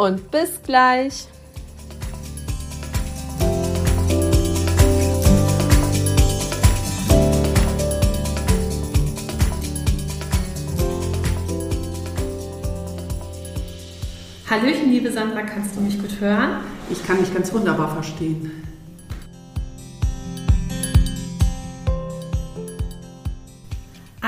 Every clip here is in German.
und bis gleich. Hallöchen, liebe Sandra, kannst du mich gut hören? Ich kann dich ganz wunderbar verstehen.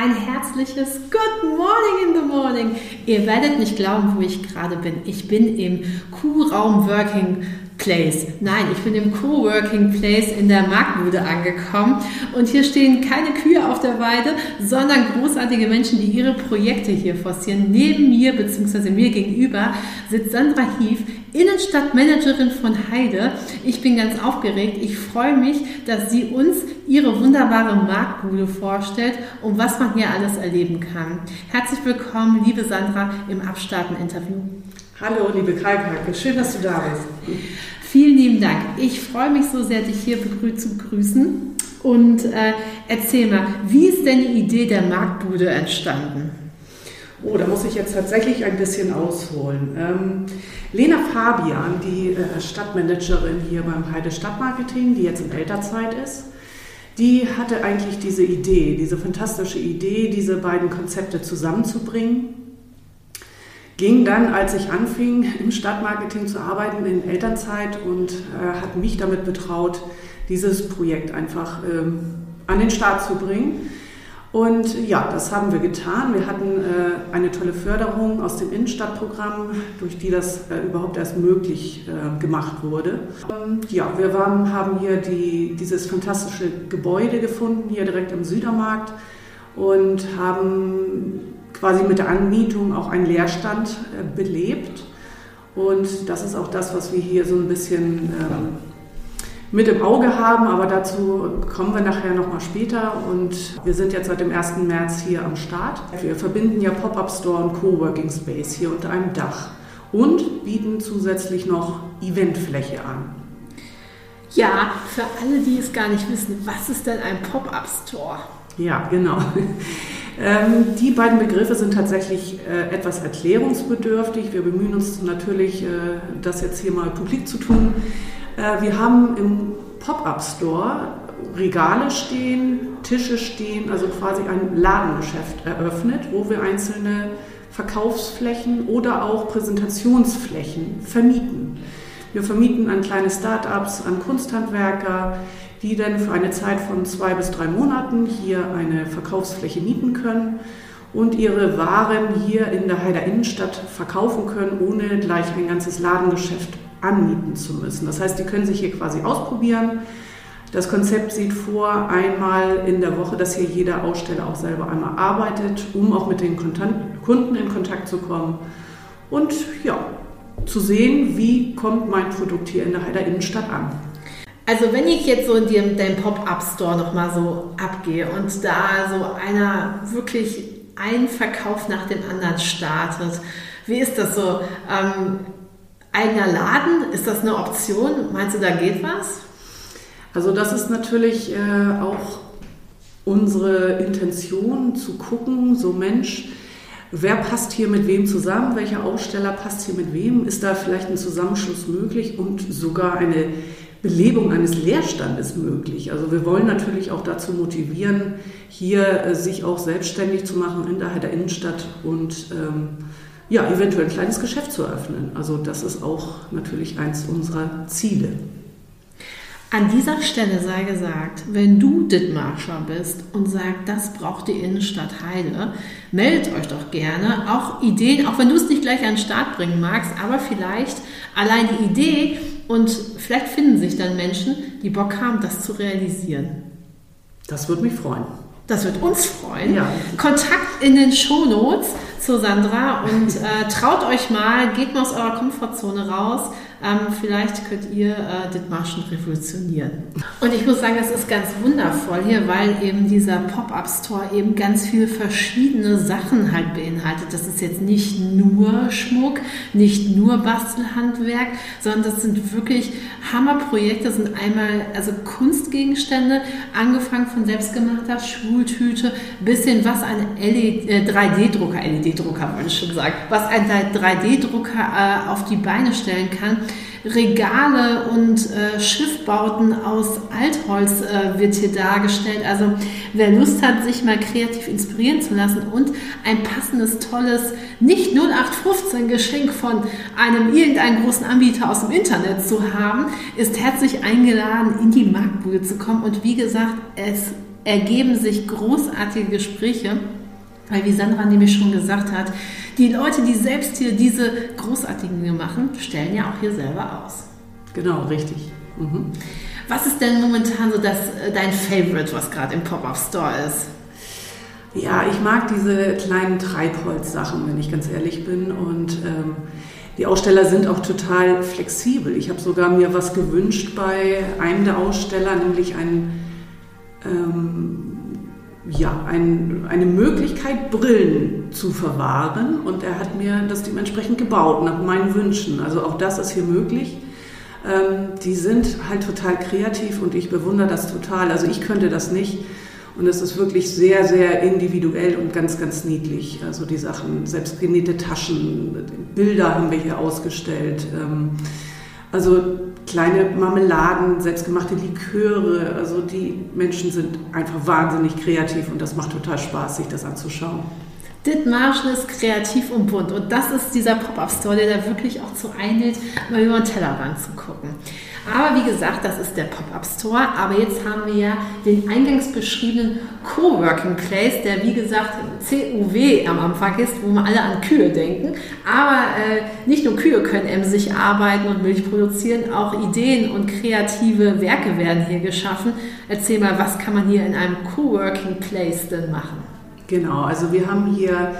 Ein herzliches Good Morning in the Morning. Ihr werdet nicht glauben, wo ich gerade bin. Ich bin im Q-Raum Working Place. Nein, ich bin im Coworking Place in der Marktbude angekommen und hier stehen keine Kühe auf der Weide, sondern großartige Menschen, die ihre Projekte hier forcieren. Neben mir bzw. mir gegenüber sitzt Sandra Hief, Innenstadtmanagerin von Heide. Ich bin ganz aufgeregt. Ich freue mich, dass sie uns ihre wunderbare Marktbude vorstellt und was man hier alles erleben kann. Herzlich willkommen, liebe Sandra, im Abstarten-Interview. Hallo, liebe Kalkacke, schön, dass du da bist. Vielen lieben Dank. Ich freue mich so sehr, dich hier zu begrüßen. Und äh, erzähl mal, wie ist denn die Idee der Marktbude entstanden? Oh, da muss ich jetzt tatsächlich ein bisschen ausholen. Ähm, Lena Fabian, die äh, Stadtmanagerin hier beim Heide Stadtmarketing, die jetzt in Elternzeit ist, die hatte eigentlich diese Idee, diese fantastische Idee, diese beiden Konzepte zusammenzubringen ging dann, als ich anfing, im Stadtmarketing zu arbeiten, in Elternzeit und äh, hat mich damit betraut, dieses Projekt einfach ähm, an den Start zu bringen. Und ja, das haben wir getan. Wir hatten äh, eine tolle Förderung aus dem Innenstadtprogramm, durch die das äh, überhaupt erst möglich äh, gemacht wurde. Ähm, ja, wir waren, haben hier die, dieses fantastische Gebäude gefunden, hier direkt am Südermarkt und haben quasi mit der Anmietung auch einen Leerstand äh, belebt. Und das ist auch das, was wir hier so ein bisschen ähm, mit im Auge haben, aber dazu kommen wir nachher nochmal später. Und wir sind jetzt seit dem 1. März hier am Start. Wir verbinden ja Pop-Up Store und Coworking Space hier unter einem Dach und bieten zusätzlich noch Eventfläche an. Ja, für alle, die es gar nicht wissen, was ist denn ein Pop-Up Store? Ja, genau. Ähm, die beiden Begriffe sind tatsächlich äh, etwas erklärungsbedürftig. Wir bemühen uns natürlich, äh, das jetzt hier mal publik zu tun. Äh, wir haben im Pop-up-Store Regale stehen, Tische stehen, also quasi ein Ladengeschäft eröffnet, wo wir einzelne Verkaufsflächen oder auch Präsentationsflächen vermieten. Wir vermieten an kleine Start-ups, an Kunsthandwerker, die dann für eine Zeit von zwei bis drei Monaten hier eine Verkaufsfläche mieten können und ihre Waren hier in der Heider Innenstadt verkaufen können, ohne gleich ein ganzes Ladengeschäft anmieten zu müssen. Das heißt, die können sich hier quasi ausprobieren. Das Konzept sieht vor, einmal in der Woche, dass hier jeder Aussteller auch selber einmal arbeitet, um auch mit den Kunden in Kontakt zu kommen und ja, zu sehen, wie kommt mein Produkt hier in der Heider Innenstadt an. Also wenn ich jetzt so in deinem Pop-Up-Store nochmal so abgehe und da so einer wirklich einen Verkauf nach dem anderen startet, wie ist das so? Ähm, eigener Laden, ist das eine Option? Meinst du, da geht was? Also das ist natürlich äh, auch unsere Intention zu gucken, so Mensch, wer passt hier mit wem zusammen, welcher Aussteller passt hier mit wem, ist da vielleicht ein Zusammenschluss möglich und sogar eine Belebung eines Leerstandes möglich. Also wir wollen natürlich auch dazu motivieren, hier äh, sich auch selbstständig zu machen in der, Innenstadt und ähm, ja, eventuell ein kleines Geschäft zu eröffnen. Also das ist auch natürlich eins unserer Ziele. An dieser Stelle sei gesagt, wenn du Dithmarscher bist und sagst, das braucht die Innenstadt Heide, meldet euch doch gerne. Auch Ideen, auch wenn du es nicht gleich an den Start bringen magst, aber vielleicht allein die Idee und vielleicht finden sich dann Menschen, die Bock haben, das zu realisieren. Das würde mich freuen. Das wird uns freuen. Ja. Kontakt in den Shownotes zu Sandra und äh, traut euch mal, geht mal aus eurer Komfortzone raus, ähm, vielleicht könnt ihr äh, Dithmarschen revolutionieren. Und ich muss sagen, das ist ganz wundervoll hier, weil eben dieser Pop-Up-Store eben ganz viele verschiedene Sachen halt beinhaltet. Das ist jetzt nicht nur Schmuck, nicht nur Bastelhandwerk, sondern das sind wirklich Hammerprojekte, das sind einmal also Kunstgegenstände, angefangen von selbstgemachter Schultüte bis hin was ein äh, 3D-Drucker, LED-Drucker wollte schon sagen, was ein 3D-Drucker äh, auf die Beine stellen kann. Regale und äh, Schiffbauten aus Altholz äh, wird hier dargestellt. Also wer Lust hat, sich mal kreativ inspirieren zu lassen und ein passendes, tolles, nicht 0815 Geschenk von einem irgendeinen großen Anbieter aus dem Internet zu haben, ist herzlich eingeladen, in die Marktbude zu kommen. Und wie gesagt, es ergeben sich großartige Gespräche. Weil wie Sandra nämlich schon gesagt hat, die Leute, die selbst hier diese großartigen Dinge machen, stellen ja auch hier selber aus. Genau, richtig. Mhm. Was ist denn momentan so das, äh, dein Favorite, was gerade im Pop-Up-Store ist? Ja, ich mag diese kleinen Treibholz-Sachen, wenn ich ganz ehrlich bin. Und ähm, die Aussteller sind auch total flexibel. Ich habe sogar mir was gewünscht bei einem der Aussteller, nämlich ein ähm, ja, ein, eine Möglichkeit, Brillen zu verwahren. Und er hat mir das dementsprechend gebaut, nach meinen Wünschen. Also auch das ist hier möglich. Ähm, die sind halt total kreativ und ich bewundere das total. Also ich könnte das nicht. Und es ist wirklich sehr, sehr individuell und ganz, ganz niedlich. Also die Sachen, selbstgenähte Taschen, Bilder haben wir hier ausgestellt. Ähm, also kleine Marmeladen, selbstgemachte Liköre. Also die Menschen sind einfach wahnsinnig kreativ und das macht total Spaß, sich das anzuschauen. Dithmarschen ist kreativ und bunt und das ist dieser Pop-Up-Store, der da wirklich auch zu einlädt, mal über den Tellerrand zu gucken. Aber wie gesagt, das ist der Pop-Up-Store. Aber jetzt haben wir ja den eingangs beschriebenen Coworking Place, der wie gesagt CUW am Anfang ist, wo wir alle an Kühe denken. Aber äh, nicht nur Kühe können emsig arbeiten und Milch produzieren, auch Ideen und kreative Werke werden hier geschaffen. Erzähl mal, was kann man hier in einem Coworking Place denn machen? Genau, also wir haben hier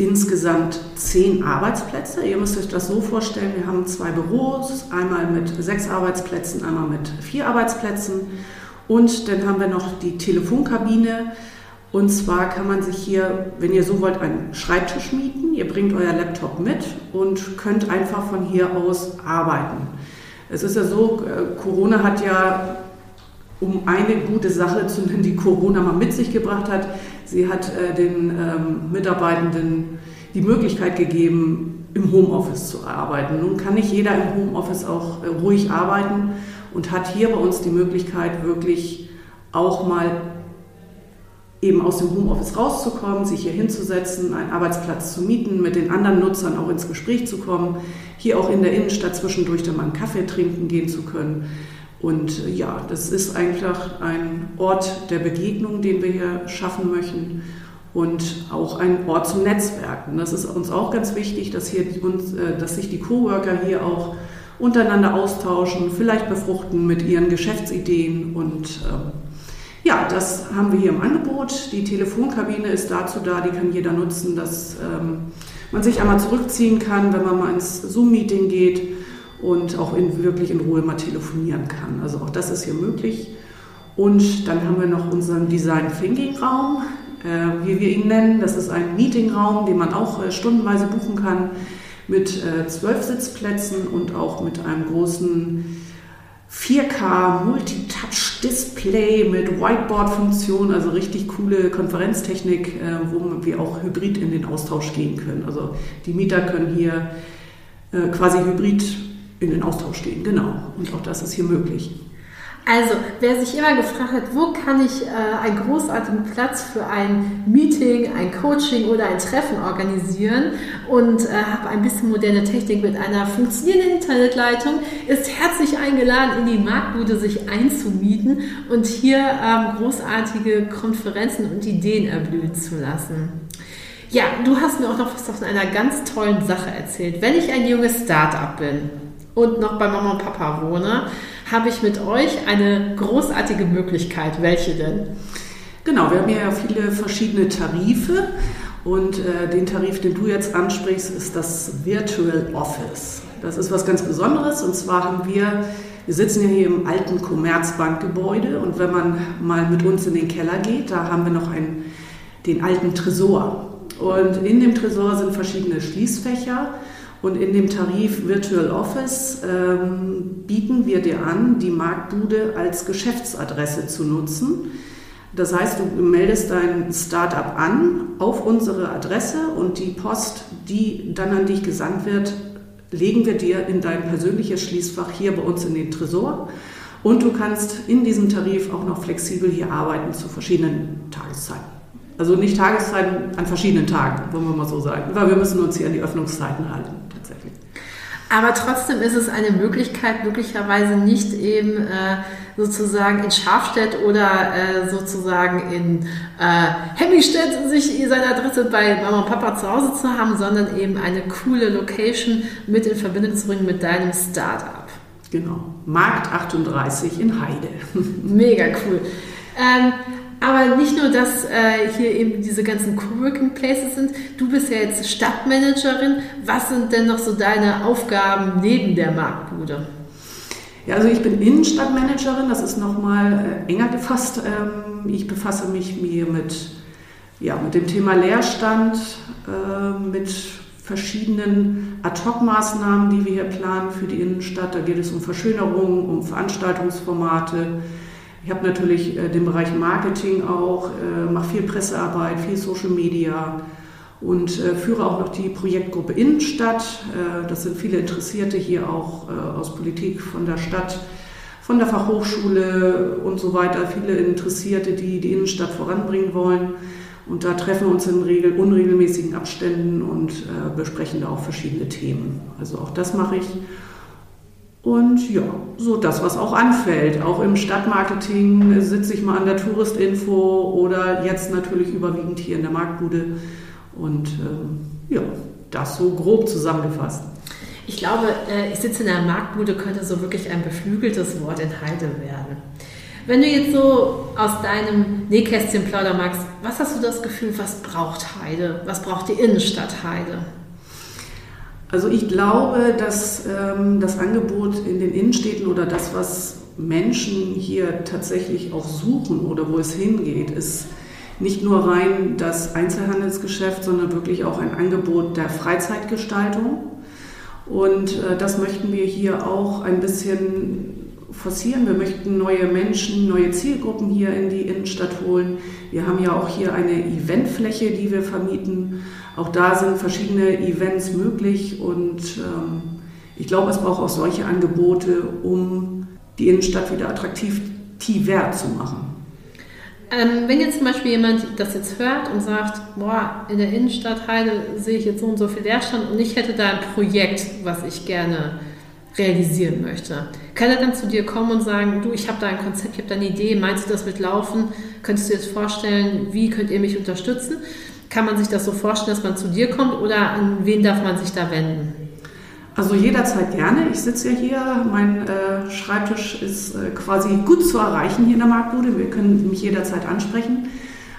insgesamt zehn Arbeitsplätze. Ihr müsst euch das so vorstellen, wir haben zwei Büros, einmal mit sechs Arbeitsplätzen, einmal mit vier Arbeitsplätzen. Und dann haben wir noch die Telefonkabine. Und zwar kann man sich hier, wenn ihr so wollt, einen Schreibtisch mieten. Ihr bringt euer Laptop mit und könnt einfach von hier aus arbeiten. Es ist ja so, äh, Corona hat ja, um eine gute Sache zu nennen, die Corona mal mit sich gebracht hat, Sie hat äh, den ähm, Mitarbeitenden die Möglichkeit gegeben, im Homeoffice zu arbeiten. Nun kann nicht jeder im Homeoffice auch äh, ruhig arbeiten und hat hier bei uns die Möglichkeit, wirklich auch mal eben aus dem Homeoffice rauszukommen, sich hier hinzusetzen, einen Arbeitsplatz zu mieten, mit den anderen Nutzern auch ins Gespräch zu kommen, hier auch in der Innenstadt zwischendurch dann mal einen Kaffee trinken gehen zu können. Und äh, ja, das ist einfach ein Ort der Begegnung, den wir hier schaffen möchten und auch ein Ort zum Netzwerken. Das ist uns auch ganz wichtig, dass, hier uns, äh, dass sich die Coworker hier auch untereinander austauschen, vielleicht befruchten mit ihren Geschäftsideen und ähm, ja, das haben wir hier im Angebot. Die Telefonkabine ist dazu da, die kann jeder nutzen, dass ähm, man sich einmal zurückziehen kann, wenn man mal ins Zoom-Meeting geht und auch in, wirklich in Ruhe mal telefonieren kann. Also auch das ist hier möglich. Und dann haben wir noch unseren Design Thinking Raum, äh, wie wir ihn nennen. Das ist ein Meetingraum, den man auch äh, stundenweise buchen kann mit äh, zwölf Sitzplätzen und auch mit einem großen 4K Multitouch Display mit Whiteboard-Funktion, also richtig coole Konferenztechnik, äh, wo wir auch hybrid in den Austausch gehen können. Also die Mieter können hier äh, quasi hybrid in den Austausch gehen. Genau. Und auch das ist hier möglich. Also, wer sich immer gefragt hat, wo kann ich äh, einen großartigen Platz für ein Meeting, ein Coaching oder ein Treffen organisieren und äh, habe ein bisschen moderne Technik mit einer funktionierenden Internetleitung, ist herzlich eingeladen, in die Marktbude sich einzumieten und hier ähm, großartige Konferenzen und Ideen erblühen zu lassen. Ja, du hast mir auch noch was von einer ganz tollen Sache erzählt. Wenn ich ein junges Start-up bin, und noch bei Mama und Papa wohne, habe ich mit euch eine großartige Möglichkeit. Welche denn? Genau, wir haben ja viele verschiedene Tarife und äh, den Tarif, den du jetzt ansprichst, ist das Virtual Office. Das ist was ganz Besonderes und zwar haben wir, wir sitzen ja hier im alten Commerzbankgebäude und wenn man mal mit uns in den Keller geht, da haben wir noch einen, den alten Tresor. Und in dem Tresor sind verschiedene Schließfächer und in dem Tarif Virtual Office ähm, bieten wir dir an, die Marktbude als Geschäftsadresse zu nutzen. Das heißt, du meldest dein Startup an auf unsere Adresse und die Post, die dann an dich gesandt wird, legen wir dir in dein persönliches Schließfach hier bei uns in den Tresor. Und du kannst in diesem Tarif auch noch flexibel hier arbeiten zu verschiedenen Tageszeiten. Also nicht Tageszeiten an verschiedenen Tagen, wollen wir mal so sagen, weil wir müssen uns hier an die Öffnungszeiten halten. Aber trotzdem ist es eine Möglichkeit, möglicherweise nicht eben äh, sozusagen in Schafstedt oder äh, sozusagen in äh, Hemmingstedt sich seine Adresse bei Mama und Papa zu Hause zu haben, sondern eben eine coole Location mit in Verbindung zu bringen mit deinem Startup. Genau. Markt 38 in Heide. Mega cool. Ähm, aber nicht nur, dass äh, hier eben diese ganzen Coworking Places sind. Du bist ja jetzt Stadtmanagerin. Was sind denn noch so deine Aufgaben neben der Marktbude? Ja, also ich bin Innenstadtmanagerin. Das ist nochmal äh, enger gefasst. Ähm, ich befasse mich hier mit, ja, mit dem Thema Leerstand, äh, mit verschiedenen Ad-Hoc-Maßnahmen, die wir hier planen für die Innenstadt. Da geht es um Verschönerungen, um Veranstaltungsformate ich habe natürlich äh, den Bereich Marketing auch, äh, mache viel Pressearbeit, viel Social Media und äh, führe auch noch die Projektgruppe Innenstadt. Äh, das sind viele Interessierte hier auch äh, aus Politik von der Stadt, von der Fachhochschule und so weiter. Viele Interessierte, die die Innenstadt voranbringen wollen. Und da treffen wir uns in regel unregelmäßigen Abständen und äh, besprechen da auch verschiedene Themen. Also auch das mache ich. Und ja, so das, was auch anfällt. Auch im Stadtmarketing sitze ich mal an der Touristinfo oder jetzt natürlich überwiegend hier in der Marktbude. Und ähm, ja, das so grob zusammengefasst. Ich glaube, äh, ich sitze in der Marktbude könnte so wirklich ein beflügeltes Wort in Heide werden. Wenn du jetzt so aus deinem Nähkästchen plaudern magst, was hast du das Gefühl, was braucht Heide? Was braucht die Innenstadt Heide? Also ich glaube, dass ähm, das Angebot in den Innenstädten oder das, was Menschen hier tatsächlich auch suchen oder wo es hingeht, ist nicht nur rein das Einzelhandelsgeschäft, sondern wirklich auch ein Angebot der Freizeitgestaltung. Und äh, das möchten wir hier auch ein bisschen forcieren. Wir möchten neue Menschen, neue Zielgruppen hier in die Innenstadt holen. Wir haben ja auch hier eine Eventfläche, die wir vermieten. Auch da sind verschiedene Events möglich und ähm, ich glaube, es braucht auch solche Angebote, um die Innenstadt wieder attraktiver zu machen. Ähm, wenn jetzt zum Beispiel jemand das jetzt hört und sagt, boah, in der Innenstadt Heide sehe ich jetzt so und so viel Leerstand und ich hätte da ein Projekt, was ich gerne realisieren möchte. Kann er dann zu dir kommen und sagen, du, ich habe da ein Konzept, ich habe da eine Idee, meinst du, das wird laufen? Könntest du dir das vorstellen, wie könnt ihr mich unterstützen? Kann man sich das so vorstellen, dass man zu dir kommt oder an wen darf man sich da wenden? Also jederzeit gerne. Ich sitze ja hier. Mein äh, Schreibtisch ist äh, quasi gut zu erreichen hier in der Marktbude. Wir können mich jederzeit ansprechen.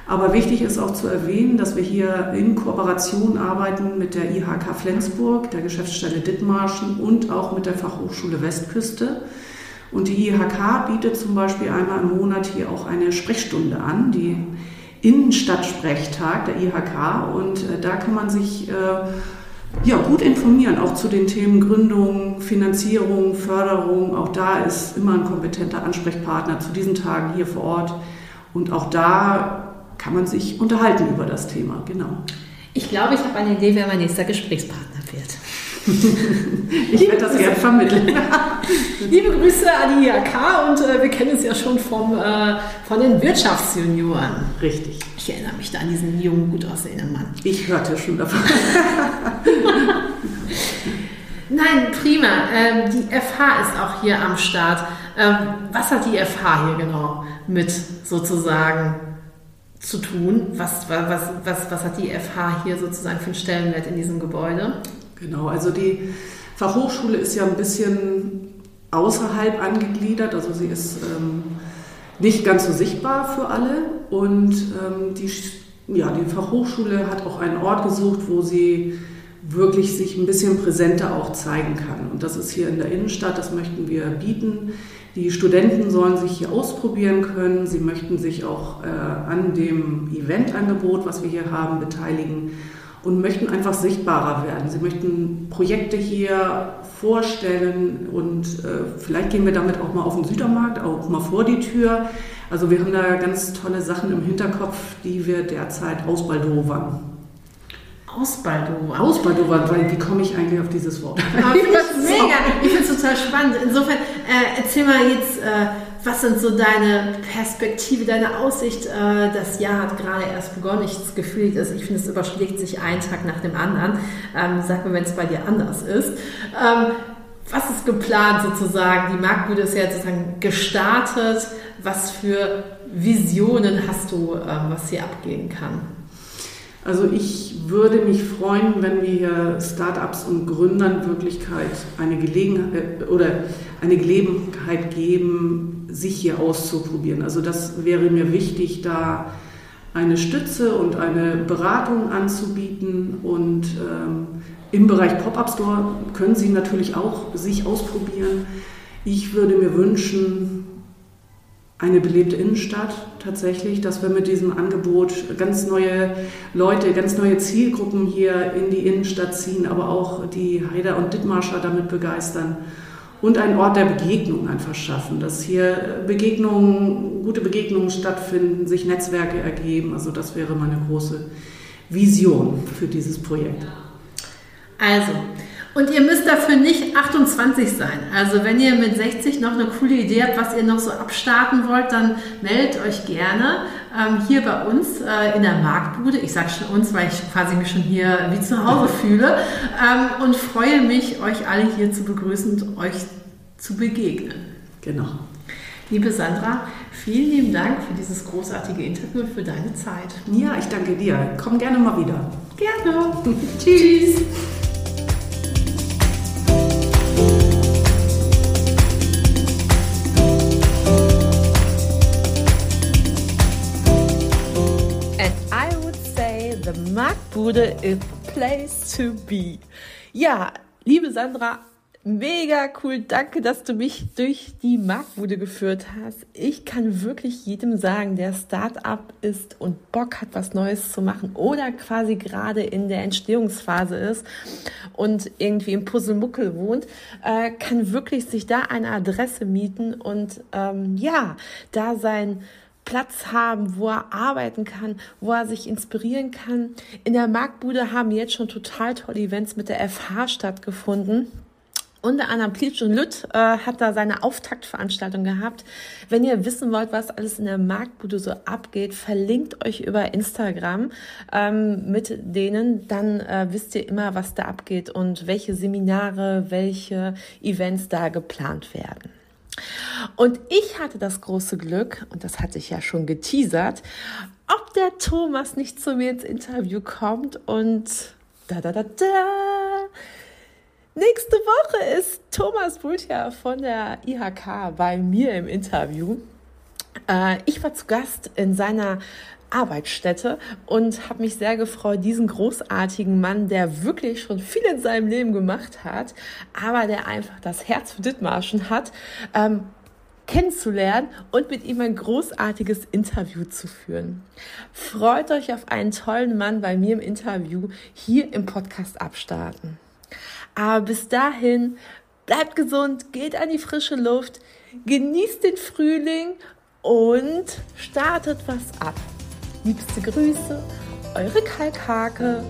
Aber wichtig ist auch zu erwähnen, dass wir hier in Kooperation arbeiten mit der IHK Flensburg, der Geschäftsstelle Dithmarschen und auch mit der Fachhochschule Westküste. Und die IHK bietet zum Beispiel einmal im Monat hier auch eine Sprechstunde an, die Innenstadtsprechtag der IHK. Und äh, da kann man sich äh, ja, gut informieren, auch zu den Themen Gründung, Finanzierung, Förderung. Auch da ist immer ein kompetenter Ansprechpartner zu diesen Tagen hier vor Ort. Und auch da kann man sich unterhalten über das Thema, genau. Ich glaube, ich habe eine Idee, wer mein nächster Gesprächspartner wird. ich werde das gerne vermitteln. Liebe Grüße an die IHK und äh, wir kennen es ja schon vom, äh, von den Wirtschaftsjunioren. Richtig. Ich erinnere mich da an diesen jungen, gut aussehenden Mann. Ich hörte schon davon. Nein, prima. Ähm, die FH ist auch hier am Start. Ähm, was hat die FH hier genau mit sozusagen zu tun? Was, was, was, was hat die FH hier sozusagen für einen Stellenwert in diesem Gebäude? Genau, also die Fachhochschule ist ja ein bisschen außerhalb angegliedert, also sie ist ähm, nicht ganz so sichtbar für alle und ähm, die, ja, die Fachhochschule hat auch einen Ort gesucht, wo sie wirklich sich ein bisschen präsenter auch zeigen kann. Und das ist hier in der Innenstadt, das möchten wir bieten. Die Studenten sollen sich hier ausprobieren können. Sie möchten sich auch äh, an dem Eventangebot, was wir hier haben, beteiligen und möchten einfach sichtbarer werden. Sie möchten Projekte hier vorstellen und äh, vielleicht gehen wir damit auch mal auf den Südermarkt, auch mal vor die Tür. Also wir haben da ganz tolle Sachen im Hinterkopf, die wir derzeit ausbaldowern. Ausbaldowern? Ausbaldowern, weil wie komme ich eigentlich auf dieses Wort? Ah, ich mega, total spannend. Insofern, äh, erzähl mal jetzt, äh, was sind so deine Perspektive, deine Aussicht? Äh, das Jahr hat gerade erst begonnen, ich das Gefühl, dass ich finde, es überschlägt sich einen Tag nach dem anderen. Ähm, sag mir, wenn es bei dir anders ist. Ähm, was ist geplant sozusagen? Die Marktbude ist ja sozusagen gestartet. Was für Visionen hast du, ähm, was hier abgehen kann? Also ich würde mich freuen, wenn wir Startups und Gründern Wirklichkeit eine Gelegenheit oder eine Gelegenheit geben, sich hier auszuprobieren. Also das wäre mir wichtig, da eine Stütze und eine Beratung anzubieten und ähm, im Bereich Pop-up Store können Sie natürlich auch sich ausprobieren. Ich würde mir wünschen, eine belebte Innenstadt tatsächlich, dass wir mit diesem Angebot ganz neue Leute, ganz neue Zielgruppen hier in die Innenstadt ziehen, aber auch die Heider und Dithmarscher damit begeistern und einen Ort der Begegnung einfach schaffen, dass hier Begegnungen, gute Begegnungen stattfinden, sich Netzwerke ergeben. Also das wäre meine große Vision für dieses Projekt. Also, und ihr müsst dafür nicht 28 sein. Also wenn ihr mit 60 noch eine coole Idee habt, was ihr noch so abstarten wollt, dann meldet euch gerne ähm, hier bei uns äh, in der Marktbude. Ich sage schon uns, weil ich quasi mich schon hier wie zu Hause fühle ähm, und freue mich, euch alle hier zu begrüßen und euch zu begegnen. Genau. Liebe Sandra, vielen lieben Dank für dieses großartige Interview für deine Zeit. Ja, ich danke dir. Komm gerne mal wieder. Gerne. Tschüss. Marktbude is the place to be. Ja, liebe Sandra, mega cool. Danke, dass du mich durch die Marktbude geführt hast. Ich kann wirklich jedem sagen, der Start-up ist und Bock hat, was Neues zu machen oder quasi gerade in der Entstehungsphase ist und irgendwie im Puzzlemuckel wohnt, äh, kann wirklich sich da eine Adresse mieten und ähm, ja, da sein Platz haben, wo er arbeiten kann, wo er sich inspirieren kann. In der Marktbude haben jetzt schon total tolle Events mit der FH stattgefunden. Unter anderem Plitsch und Lütt äh, hat da seine Auftaktveranstaltung gehabt. Wenn ihr wissen wollt, was alles in der Marktbude so abgeht, verlinkt euch über Instagram ähm, mit denen. Dann äh, wisst ihr immer, was da abgeht und welche Seminare, welche Events da geplant werden. Und ich hatte das große Glück, und das hatte ich ja schon geteasert, ob der Thomas nicht zu mir ins Interview kommt und da da da da. Nächste Woche ist Thomas Bultja von der IHK bei mir im Interview. Äh, ich war zu Gast in seiner Arbeitsstätte und habe mich sehr gefreut, diesen großartigen Mann, der wirklich schon viel in seinem Leben gemacht hat, aber der einfach das Herz für Dithmarschen hat, ähm, kennenzulernen und mit ihm ein großartiges Interview zu führen. Freut euch auf einen tollen Mann bei mir im Interview hier im Podcast abstarten. Aber bis dahin, bleibt gesund, geht an die frische Luft, genießt den Frühling und startet was ab. Liebste Grüße, eure Kalkhake.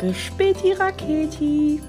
Bis späti Raketi.